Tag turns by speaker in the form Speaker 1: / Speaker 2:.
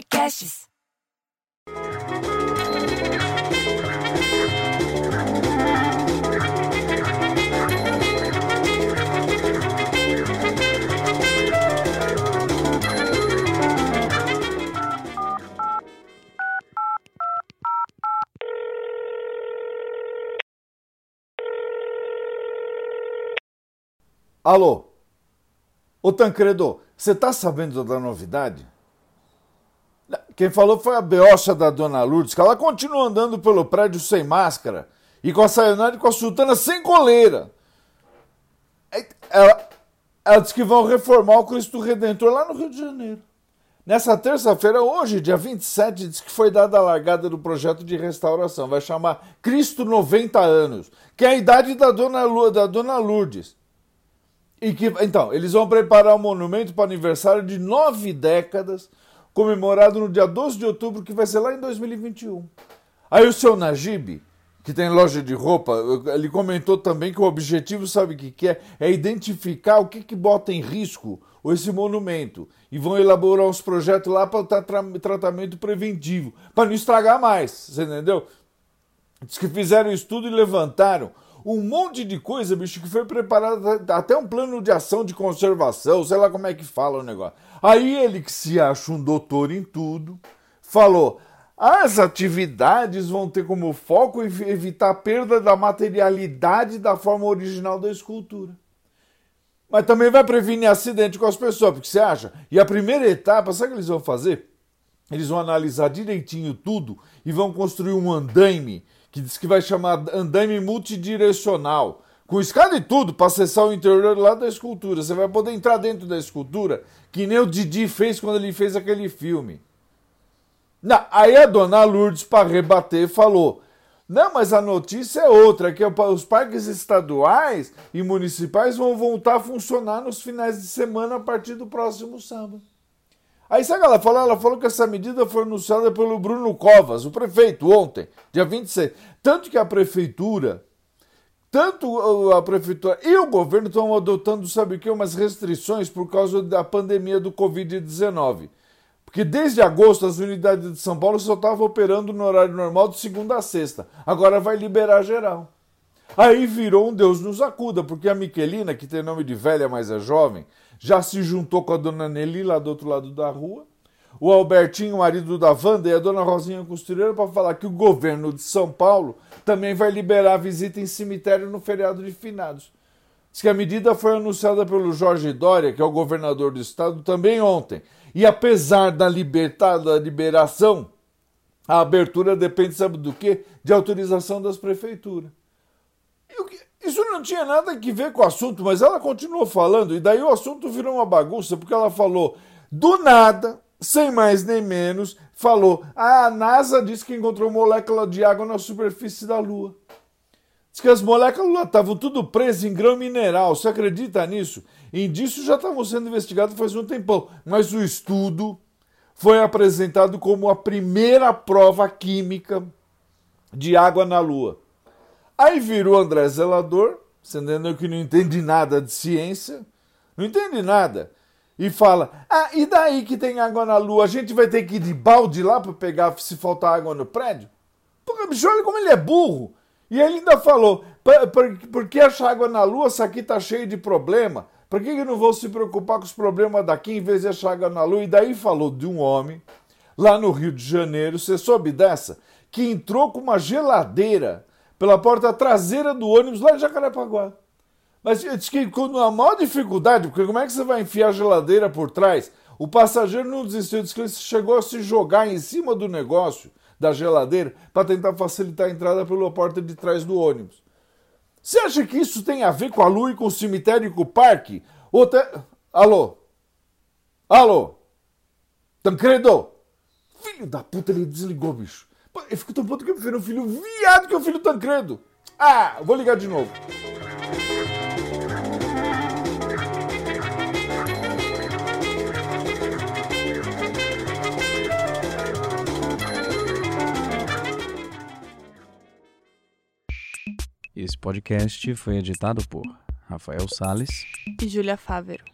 Speaker 1: Podcasts.
Speaker 2: Alô? Ô Tancredo, você tá sabendo da novidade? Quem falou foi a beocha da dona Lourdes, que ela continua andando pelo prédio sem máscara e com a saionade com a sultana sem coleira. Ela, ela disse que vão reformar o Cristo Redentor lá no Rio de Janeiro. Nessa terça-feira, hoje, dia 27, diz que foi dada a largada do projeto de restauração. Vai chamar Cristo 90 anos, que é a idade da dona, Lu, da dona Lourdes. E que, então, eles vão preparar um monumento para o aniversário de nove décadas, comemorado no dia 12 de outubro, que vai ser lá em 2021. Aí o seu Najib, que tem loja de roupa, ele comentou também que o objetivo, sabe o que, que é? É identificar o que, que bota em risco esse monumento. E vão elaborar os projetos lá para tra tratamento preventivo, para não estragar mais, você entendeu? Diz que fizeram estudo e levantaram um monte de coisa, bicho, que foi preparado até um plano de ação de conservação, sei lá como é que fala o negócio. Aí ele que se acha um doutor em tudo, falou: as atividades vão ter como foco evitar a perda da materialidade da forma original da escultura. Mas também vai prevenir acidente com as pessoas, porque você acha? E a primeira etapa, sabe o que eles vão fazer? Eles vão analisar direitinho tudo e vão construir um andaime que diz que vai chamar andaime multidirecional, com escada e tudo para acessar o interior lá da escultura. Você vai poder entrar dentro da escultura, que nem o Didi fez quando ele fez aquele filme. Não, aí a dona Lourdes, para rebater, falou: Não, mas a notícia é outra, que os parques estaduais e municipais vão voltar a funcionar nos finais de semana a partir do próximo sábado. Aí sabe o que ela falou? Ela falou que essa medida foi anunciada pelo Bruno Covas, o prefeito, ontem, dia 26. Tanto que a prefeitura, tanto a prefeitura e o governo estão adotando, sabe o que, umas restrições por causa da pandemia do Covid-19. Porque desde agosto as unidades de São Paulo só estavam operando no horário normal de segunda a sexta. Agora vai liberar geral. Aí virou um Deus nos acuda, porque a Miquelina, que tem nome de velha, mas é jovem, já se juntou com a dona Nelly lá do outro lado da rua. O Albertinho, marido da Wanda, e a dona Rosinha Costureira para falar que o governo de São Paulo também vai liberar visita em cemitério no feriado de finados. Diz que a medida foi anunciada pelo Jorge Dória, que é o governador do estado, também ontem. E apesar da, libertada, da liberação, a abertura depende, sabe do quê? De autorização das prefeituras. Isso não tinha nada a ver com o assunto, mas ela continuou falando, e daí o assunto virou uma bagunça, porque ela falou do nada, sem mais nem menos, falou: ah, a NASA disse que encontrou molécula de água na superfície da Lua. Diz que as moléculas estavam tudo presas em grão mineral. Você acredita nisso? Indícios já estavam sendo investigados faz um tempão, mas o estudo foi apresentado como a primeira prova química de água na Lua. Aí virou André Zelador, entendeu que não entende nada de ciência, não entende nada, e fala: Ah, e daí que tem água na lua? A gente vai ter que ir de balde lá para pegar se faltar água no prédio? Porque, bicho, olha como ele é burro. E ele ainda falou: Por que achar água na lua se aqui tá cheio de problema? Por que, que não vou se preocupar com os problemas daqui em vez de achar água na lua? E daí falou de um homem lá no Rio de Janeiro, você soube dessa? Que entrou com uma geladeira pela porta traseira do ônibus lá em Jacarepaguá. Mas disse que com a maior dificuldade, porque como é que você vai enfiar a geladeira por trás? O passageiro não desistiu, disse que ele chegou a se jogar em cima do negócio, da geladeira, para tentar facilitar a entrada pela porta de trás do ônibus. Você acha que isso tem a ver com a lua e com o cemitério e com o parque? Ou te... Alô? Alô? Tancredo? Filho da puta, ele desligou, bicho. Eu fico tão puto que eu prefiro um filho viado que um filho Tancredo. Ah, vou ligar de novo.
Speaker 3: Esse podcast foi editado por Rafael Sales
Speaker 4: e Júlia Fávero.